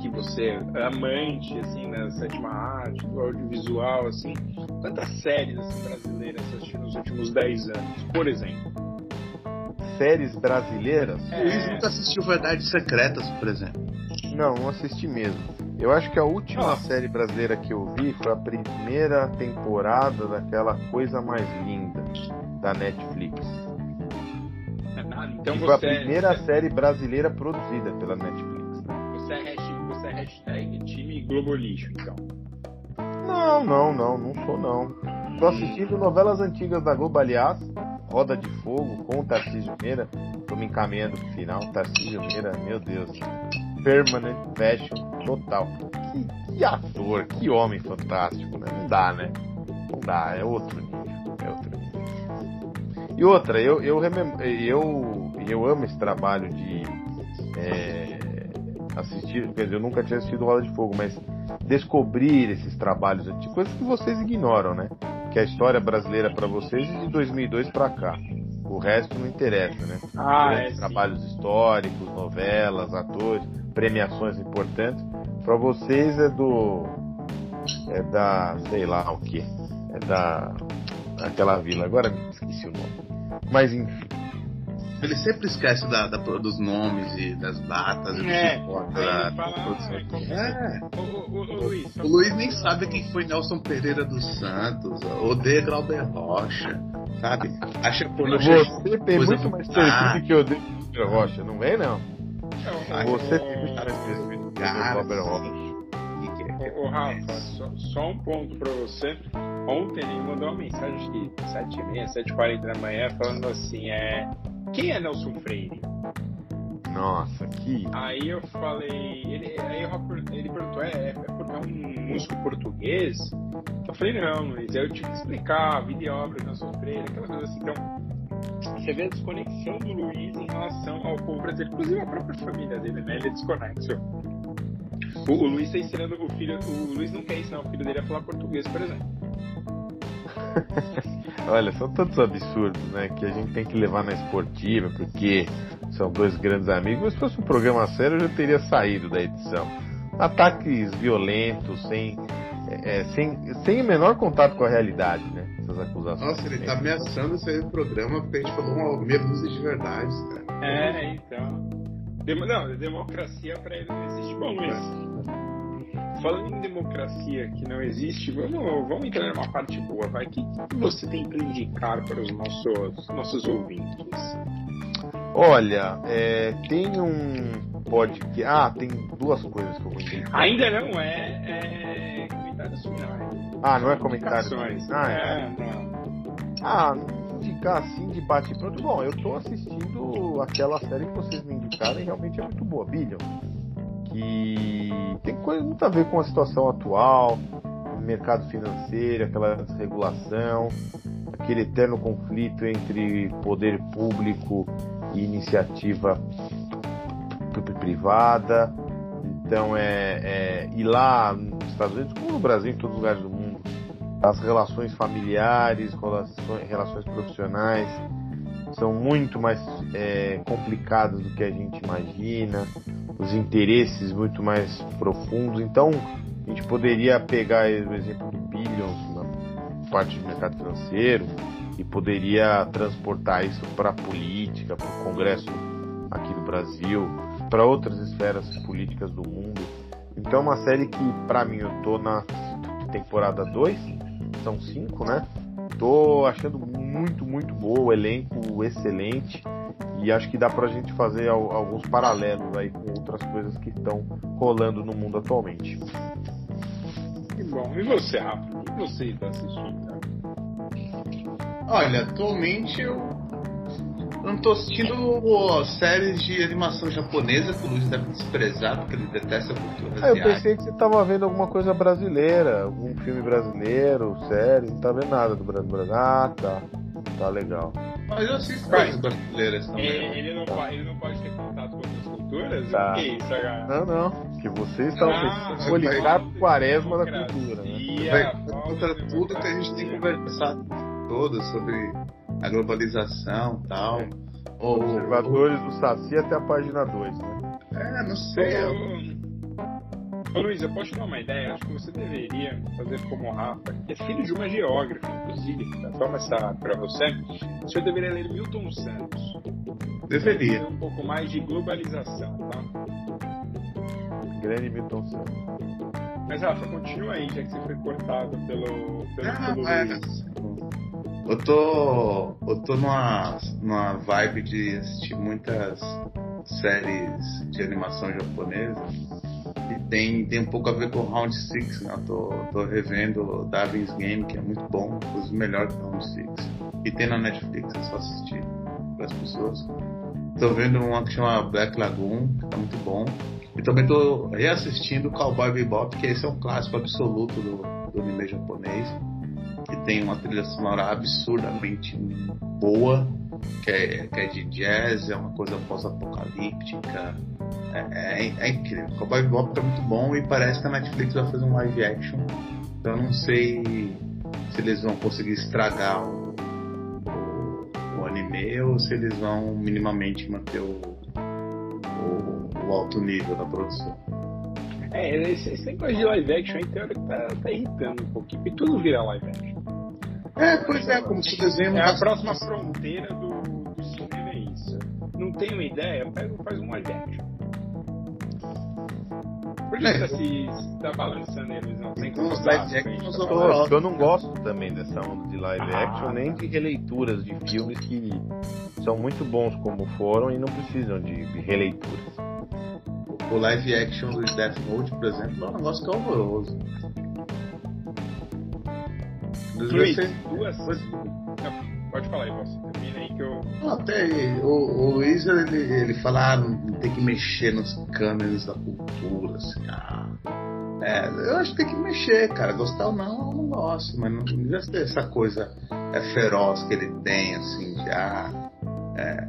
que você é amante, assim, da sétima arte, do audiovisual, assim, quantas séries assim, brasileiras você assistiu nos últimos 10 anos, por exemplo? Séries brasileiras? O Luiz nunca assistiu Verdades Secretas, por exemplo. Não, não assisti mesmo. Eu acho que a última Ah. série brasileira que eu vi foi a primeira temporada daquela coisa mais linda da Netflix. É. Então foi a você, primeira você, série brasileira produzida pela Netflix. né? você é hashtag, você é hashtag time Globolixo, então. Não, não, não, não sou não. Tô assistindo novelas antigas da Globo, aliás, Roda de Fogo com o Tarcísio Meira. Tô me encaminhando pro final. Tarcísio Meira, meu Deus. Permanent Fashion total. Que, que ator, que homem fantástico, né? Não dá, né? Não dá, é outro nível. É outro nível. E outra, eu, eu, eu, eu amo esse trabalho de é, assistir, quer dizer, eu nunca tinha assistido Roda de Fogo, mas descobrir esses trabalhos antigos, coisas que vocês ignoram, né? Que a história brasileira para vocês é de 2002 para cá. O resto não interessa, né? Ah, Grandes trabalhos históricos, novelas, atores, premiações importantes. Para vocês é do é da, sei lá o que, é da aquela vila. Agora esqueci o nome. Mas enfim, Ele sempre esquece da, da- dos nomes e das datas. e do É, suporte aí da ele fala, ah, como- É. Ô, ô, ô, ô, Luiz, O Luiz nem sabe quem foi Nelson Pereira dos Santos, odeia Glauber Rocha, sabe? Acha por você tem muito mais do- perfil que eu dei pro Rocha, não vem não? Não, Você tem muito mais perfil que o Robert Rocha. Ô, ô, Rafa, só, só um ponto pra você. Ontem ele mandou uma mensagem de 7h30, 7h40 da manhã, falando assim: é. Quem é Nelson Freire? Nossa, que Aí eu falei. Ele, aí ele perguntou: é, é porque é um músico português? Eu falei: não, Luiz, aí eu tive que explicar a vida e obra do Nelson Freire, aquela coisa assim. Então, você vê a desconexão do Luiz em relação ao povo brasileiro, inclusive a própria família dele, né? Ele é desconexo. O, o Luiz está ensinando o filho. O Luiz não quer ensinar o filho dele a falar português, por exemplo. Olha, são tantos absurdos, né? Que a gente tem que levar na esportiva, porque são dois grandes amigos. Mas se fosse um programa sério, eu já teria saído da edição. Ataques violentos, sem, é, é, sem, sem o menor contato com a realidade, né? Essas acusações. Nossa, ele tá ameaçando sair do programa porque a gente falou uma meia dúzia de verdades, cara. É, então. Demo- não, democracia pra ele não existe. Bom, Luiz. Falando em democracia que não existe, vamos, vamos entrar numa parte boa, vai. O que, que você tem para indicar para os nossos, nossos ouvintes? Olha, é, tem um podcast. Ah, tem duas coisas que eu vou indicar. Ainda não é, é comentários finais. Ah, não é comentário. Ah, é, não. Ah, indicar assim de bate pronto. Bom, eu tô assistindo aquela série que vocês me indicaram e realmente é muito boa, Billion. Que tem coisa muito a ver com a situação atual, mercado financeiro, aquela desregulação, aquele eterno conflito entre poder público e iniciativa pri- privada. Então é, é e lá nos Estados Unidos, como no Brasil, em todos os lugares do mundo, as relações familiares, relações, relações profissionais são muito mais é, complicadas do que a gente imagina, os interesses muito mais profundos. Então, a gente poderia pegar o exemplo do Billions na parte do mercado financeiro e poderia transportar isso para a política, para o Congresso aqui do Brasil, para outras esferas políticas do mundo. Então é uma série que, para mim, eu tô na temporada 2, são cinco, né? Tô achando muito, muito boa, o elenco excelente e acho que dá pra gente fazer alguns paralelos aí com outras coisas que estão rolando no mundo atualmente. Que bom. E você, Rafa? O que você está assistindo? Olha, atualmente eu não tô assistindo séries de animação japonesa que o Luiz deve desprezar, porque ele detesta a cultura ah, Eu pensei que você tava vendo alguma coisa brasileira, algum filme brasileiro, série, não tá vendo nada do Brasil. Ah, tá. Tá legal. Mas eu assisto coisas brasileiras também. Ele, ele, não, pode, ele não pode ter contato com outras culturas? Tá. O que é isso, cara? Não, não. Que você está ah, o quaresma da cultura. Né? Vai contra tudo que a gente tem conversado todo sobre a globalização e tal. É. Observadores do Saci até a página 2, né? É, não sei. Eu... Ô Luiz, eu posso te dar uma ideia? Acho que você deveria fazer como o Rafa, que é filho de uma geógrafa, inclusive. Tá? Toma essa pra você. Você deveria ler Milton Santos. Deveria. Um pouco mais de globalização, tá? Grande Milton Santos. Mas Rafa, continua aí, já que você foi cortado pelo, pelo, ah, pelo é. Luiz. Eu tô. Eu tô numa, numa vibe de assistir muitas séries de animação japonesa. E tem, tem um pouco a ver com Round 6, né? Eu tô, tô revendo Darwin's Game, que é muito bom, os melhor que Round 6. E tem na Netflix, é só assistir para as pessoas. Tô vendo uma que chama Black Lagoon, que tá muito bom. E também tô reassistindo Cowboy Bebop, que esse é um clássico absoluto do, do anime japonês que tem uma trilha sonora absurdamente boa, que é, que é de jazz, é uma coisa pós-apocalíptica. É, é, é, incrível. Cowboy Bebop é muito bom e parece que a Netflix vai fazer um live action. Então eu não sei se eles vão conseguir estragar o, o, o anime ou se eles vão minimamente manter o, o, o alto nível da produção. É, esse, esse negócio de live action aí tem hora que tá, tá irritando um pouquinho, porque tudo vira live action. É, pois é, como se desenho. É a próxima fronteira do, do cinema é isso. Não tem uma ideia, pega faz um live action. Por que é. tá se tá balançando eles? Não tem como live action eu, eu não gosto também dessa onda de live ah, action, nem de releituras de filmes que são muito bons como foram e não precisam de, de releituras o live action do Death Note, por exemplo, é um negócio que é horroroso. Duas. Pode falar aí, você termina aí que eu. até o, o Luiz ele, ele fala, ah, tem que mexer nos câmeras da cultura, assim, ah. É, eu acho que tem que mexer, cara. Gostar ou não, eu não gosto, mas não, deve ter essa coisa é, feroz que ele tem, assim, de ah, é,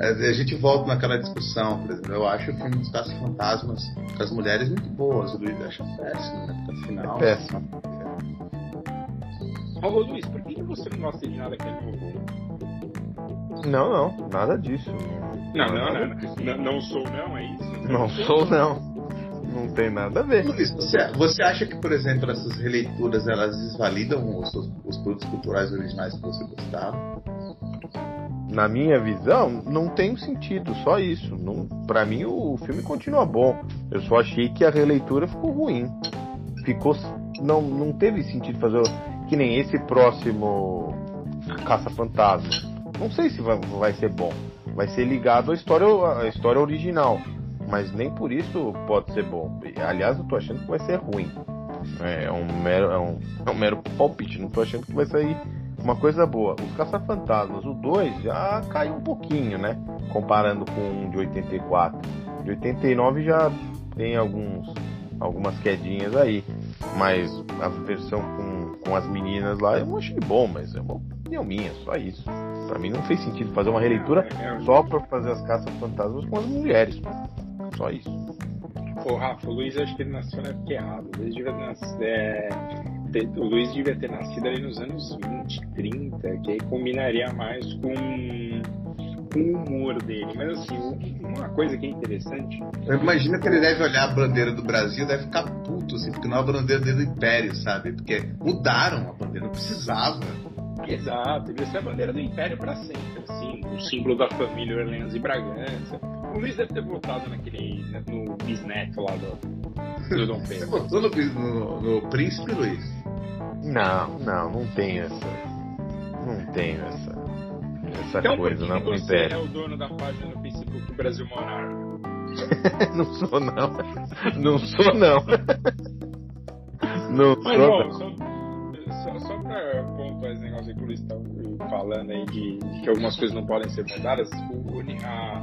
a gente volta naquela discussão, por exemplo, eu acho o filme dos Caça Fantasmas com as mulheres muito boas, o Luiz acha péssimo, né? Porque afinal. É péssimo. Ô Luiz, por que você não gosta de nada que é novo? Não, não, nada disso. Não, não, não, não, não, sou não, é isso? Não, sou não. Não tem nada a ver. Luiz, você, você acha que, por exemplo, essas releituras elas desvalidam os, os produtos culturais originais que você gostava? na minha visão, não tem sentido, só isso. Não, para mim o filme continua bom. Eu só achei que a releitura ficou ruim. Ficou não não teve sentido fazer que nem esse próximo Caça Fantasma. Não sei se vai, vai ser bom. Vai ser ligado à história à história original, mas nem por isso pode ser bom. Aliás, eu tô achando que vai ser ruim. É um mero é um, é um mero palpite, não tô achando que vai sair uma coisa boa, os Caça-Fantasmas, o 2 já caiu um pouquinho, né? Comparando com um de 84. De 89 já tem alguns, algumas quedinhas aí. Mas a versão com, com as meninas lá eu achei bom, mas é uma opinião minha, só isso. Pra mim não fez sentido fazer uma releitura só pra fazer as caças-fantasmas com as mulheres. Só isso. Pô, Rafa, o Luiz acho que ele nasceu na época errada. Ele devia nascer. É o Luiz devia ter nascido ali nos anos 20, 30, que aí combinaria mais com, com o humor dele. Mas assim, uma coisa que é interessante. Imagina que ele deve olhar a bandeira do Brasil deve ficar puto, assim, porque não é a bandeira do Império, sabe? Porque mudaram a bandeira, não precisava. Exato, ele é a bandeira do Império para sempre, assim, o símbolo da família Orleans e Bragança. O Luiz deve ter votado naquele, né, no bisneto lá do, do Dom Pedro. Você votou no, no, no Príncipe, Luiz? Não, não, não tenho essa. Não tenho essa. Essa então, coisa, não você é o dono da página no Facebook Brasil Monarca? não sou não. Não sou não. Não Mas, sou bom, não. só, só, só pra pontuar esse negócio que o Luiz tá falando aí de, de que algumas coisas não podem ser mudadas, o, a,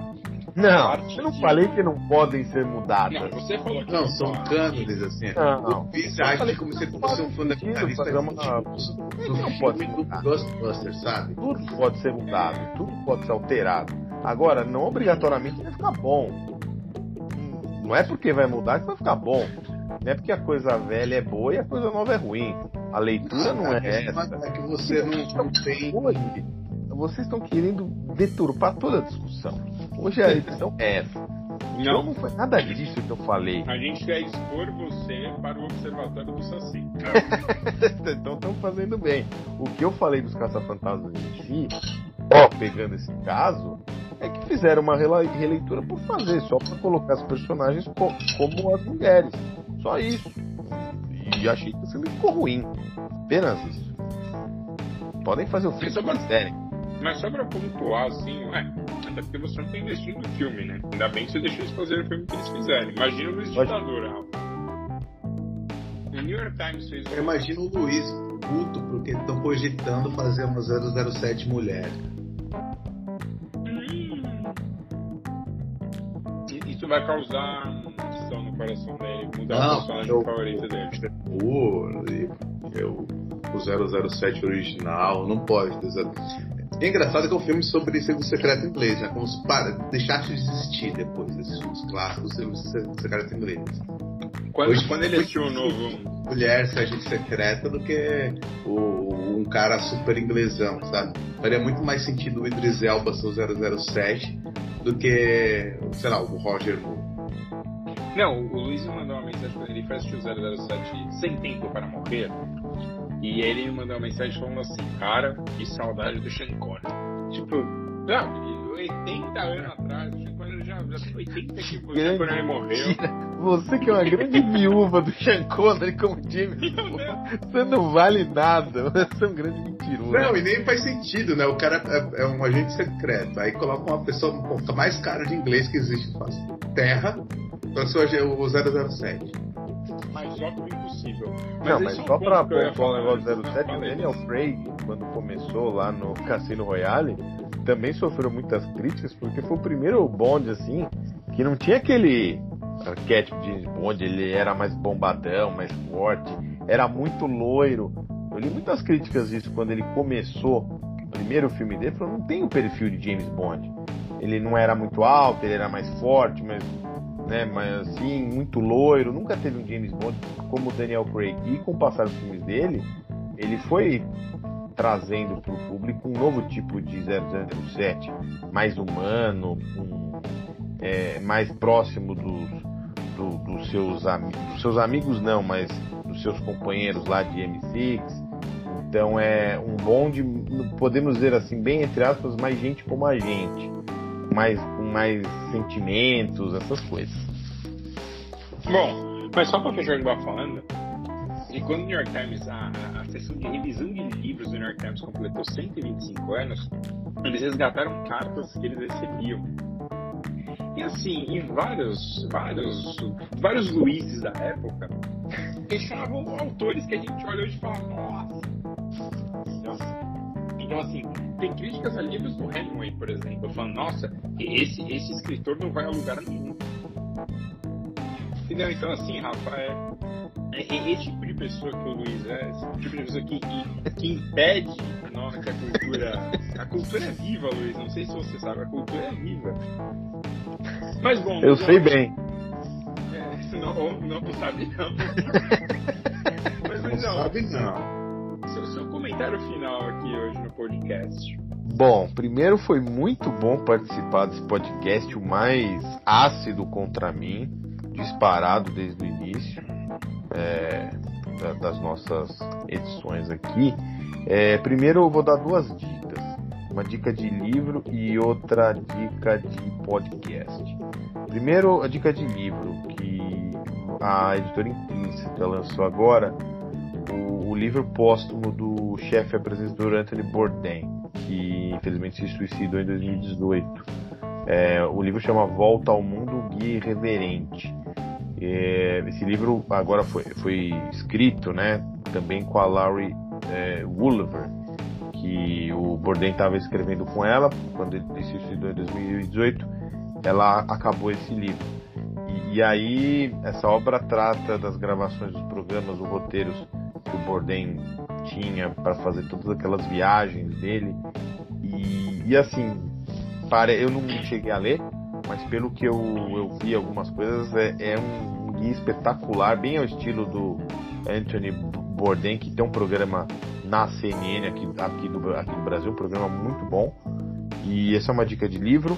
Não, parte eu não de- falei que não podem ser mudadas. Não, você falou que Não, são pode. cânones, assim. Não, não. O Luiz acha como se fosse um fundamentalista Fazer uma- do Não pode. Ghostbusters, sabe? Tudo pode ser mudado, tudo pode ser alterado. Agora, não obrigatoriamente vai ficar bom. Não é porque vai mudar que vai ficar bom. Não é porque a coisa velha é boa e a coisa nova é ruim. A leitura não é essa. É que você não, não tem. Hoje, vocês estão querendo deturpar toda a discussão. Hoje a edição é essa. Então Não, não foi nada disso que eu falei. a gente quer expor você para o Observatório do Saci. então estão fazendo bem. O que eu falei dos caça-fantasmas em si, ó, pegando esse caso, é que fizeram uma releitura por fazer, só para colocar os personagens co- como as mulheres. Só isso. E achei que o filme ficou ruim. Apenas isso. Podem fazer o filme Só se pra- quiserem. Mas só pra pontuar, assim, ué, até porque você não tem destino do filme, né? Ainda bem que você deixou eles fazerem o filme que eles fizerem. Imagina o Luiz Pode- Ditador, Rafa. O New York Times fez Eu imagino o Luiz puto porque estão cogitando fazer uma 007 mulher. Hum. Isso vai causar divisão no coração dele, mudar Não, o personagem eu- favorito dele. O, eu, o 007 original não pode. É engraçado que é um filme sobre serviço secreto inglês, né? Como se para, deixasse de existir depois desses filmes clássicos serviço se- secreto inglês. Quando, Hoje- quando ele assistiu o novo. Mulher ser agente secreta do que o, um cara super inglesão, sabe? Faria muito mais sentido o Idris Elba ser o 007 do que, sei lá, o Roger Moore. Não, o Luiz mandou uma mensagem quando ele foi assistir o 007 Sem Tempo para Morrer. E ele me mandou uma mensagem falando assim: Cara, que saudade do Sean Connery. Tipo, não, 80 anos atrás, o Sean Connery já, já tem 80 que o Sean Connery morreu. Você que é uma grande viúva do Sean Connery como James você não vale nada. Você é um grande mentiroso. Não, e nem faz sentido, né? O cara é, é um agente secreto. Aí coloca uma pessoa um pouco mais cara de inglês que existe da Terra pra ser o ag- o 007. Impossível. Não, esse mas é um só pra pontuar o negócio antes, 07, eu o Daniel. Craig, quando começou lá no Cassino Royale, também sofreu muitas críticas, porque foi o primeiro Bond, assim, que não tinha aquele arquétipo de James Bond, ele era mais bombadão, mais forte, era muito loiro. Eu li muitas críticas disso quando ele começou o primeiro filme dele, falou, não tem o perfil de James Bond. Ele não era muito alto, ele era mais forte, mas né, mas assim, muito loiro, nunca teve um James Bond como o Daniel Craig. E com o passar dos filmes dele, ele foi trazendo para o público um novo tipo de 007, mais humano, um, é, mais próximo dos, do- seus amigos, dos seus amigos não, mas dos seus companheiros lá de M6. Então é um Bond, podemos dizer assim, bem entre aspas, mais gente como a gente, mais com mais sentimentos, essas coisas. Bom, mas só pra fechar o que eu falando, e quando o New York Times, a, a, sessão de revisão de livros do New York Times completou 125 anos, eles resgataram cartas que eles recebiam. E assim, e vários, vários, vários Luizes da época questionavam autores que a gente olha hoje e fala, nossa. Então, então, assim, tem críticas a livros do Hemingway, por exemplo, falando, nossa, esse, esse escritor não vai a lugar nenhum. Entendeu? Então, assim, Rafa, é, é, é esse tipo de pessoa que o Luiz é, esse tipo de pessoa que, que, que impede nossa, que a cultura. A cultura é viva, Luiz. Não sei se você sabe, a cultura é viva. Mas bom. Eu não- sei bem. É, não, não, não sabe, não. Mas, Não Luizão, sabe, não. Comentário final aqui hoje no podcast. Bom, primeiro foi muito bom participar desse podcast, o mais ácido contra mim, disparado desde o início. É, da, das nossas edições aqui. É, primeiro eu vou dar duas dicas. Uma dica de livro e outra dica de podcast. Primeiro, a dica de livro, que a editora Intrínseca lançou agora, livro póstumo do chefe apresentador Anthony Bourdain, que infelizmente se suicidou em 2018. É, o livro chama Volta ao Mundo Guia Irreverente. É, esse livro agora foi, foi escrito né, também com a Laurie é, Wolver, que o Bourdain estava escrevendo com ela quando ele se suicidou em 2018. Ela acabou esse livro. E, aí, essa obra trata das gravações dos programas, dos roteiros Bourdain tinha para fazer todas aquelas viagens dele. E, e assim, para, eu não cheguei a ler, mas pelo que eu, eu vi algumas coisas, é, é um guia espetacular, bem ao estilo do Anthony Bourdain, que tem um programa na CNN aqui, aqui, do, aqui do Brasil, um programa muito bom. E essa é uma dica de livro.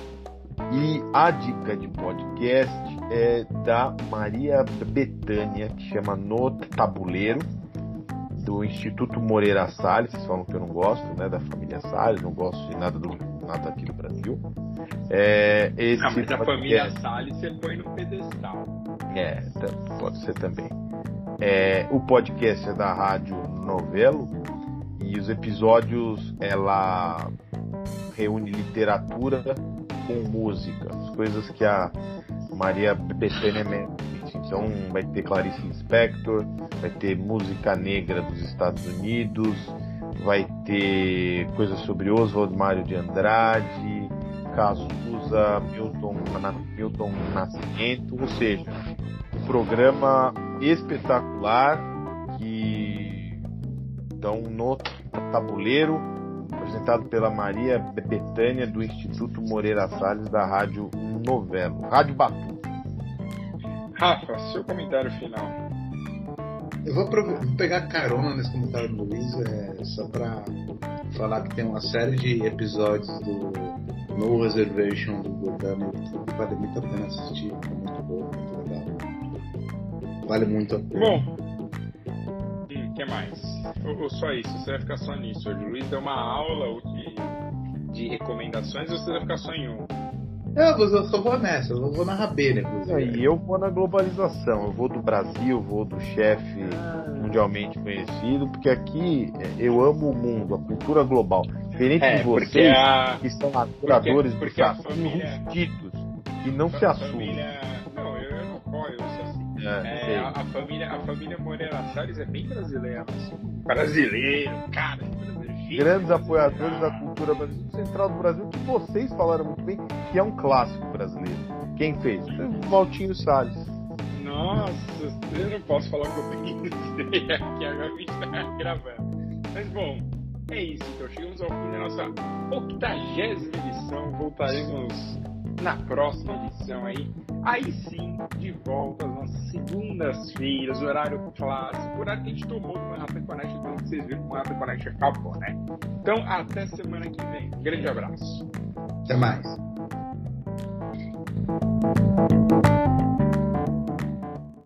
E a dica de podcast é da Maria Betânia, que chama No Tabuleiro do Instituto Moreira Salles, vocês falam que eu não gosto, né, da família Salles, não gosto de nada do nada aqui no Brasil. É, esse não, mas a família Salles você põe no pedestal. É, pode ser também. É, o podcast é da Rádio Novelo e os episódios ela reúne literatura com música, as coisas que a Maria Betânia então vai ter Clarice Lispector, vai ter música negra dos Estados Unidos, vai ter coisas sobre Oswald Mário de Andrade, Cazuza, Milton, Milton Nascimento, ou seja, um programa espetacular que então no tabuleiro apresentado pela Maria Betânia do Instituto Moreira Salles da Rádio Novelo, Rádio Batu. Rafa, seu comentário final. Eu vou, vou pegar carona nesse comentário do Luiz, é, só para falar que tem uma série de episódios do No Reservation do Gordon no YouTube, vale muito a pena assistir, é muito bom, muito legal. Vale muito a pena. Bom, o hum, que mais? Ou, ou, só isso? Você vai ficar só nisso? O Luiz deu uma aula de, de recomendações ou você vai ficar só em um? Eu, eu só vou nessa, eu vou na rabeira. E eu vou na globalização, eu vou do Brasil, vou do chefe ah. mundialmente conhecido, porque aqui é, eu amo o mundo, a cultura global. Diferente é, de vocês, a... que são adoradores porque, porque família... que não se assumem. Não, eu, eu não apoio isso assim. É, é, a, a, família, a família Moreira Salles é bem brasileira. Assim. Brasileiro, cara, grandes apoiadores da cultura brasileira central do Brasil, que vocês falaram muito bem, que é um clássico brasileiro. Quem fez? Valtinho Salles. Nossa, eu não posso falar o que eu pensei aqui, agora a gente está gravando. Mas bom, é isso, então chegamos ao fim da nossa 80 edição. Voltaremos na próxima edição aí. Aí sim, de volta nas segundas-feiras, horário clássico, horário que a gente tomou do Manhattan Connect, então vocês viram que o Manhattan Connect acabou, né? Então, até semana que vem. grande abraço. Até mais.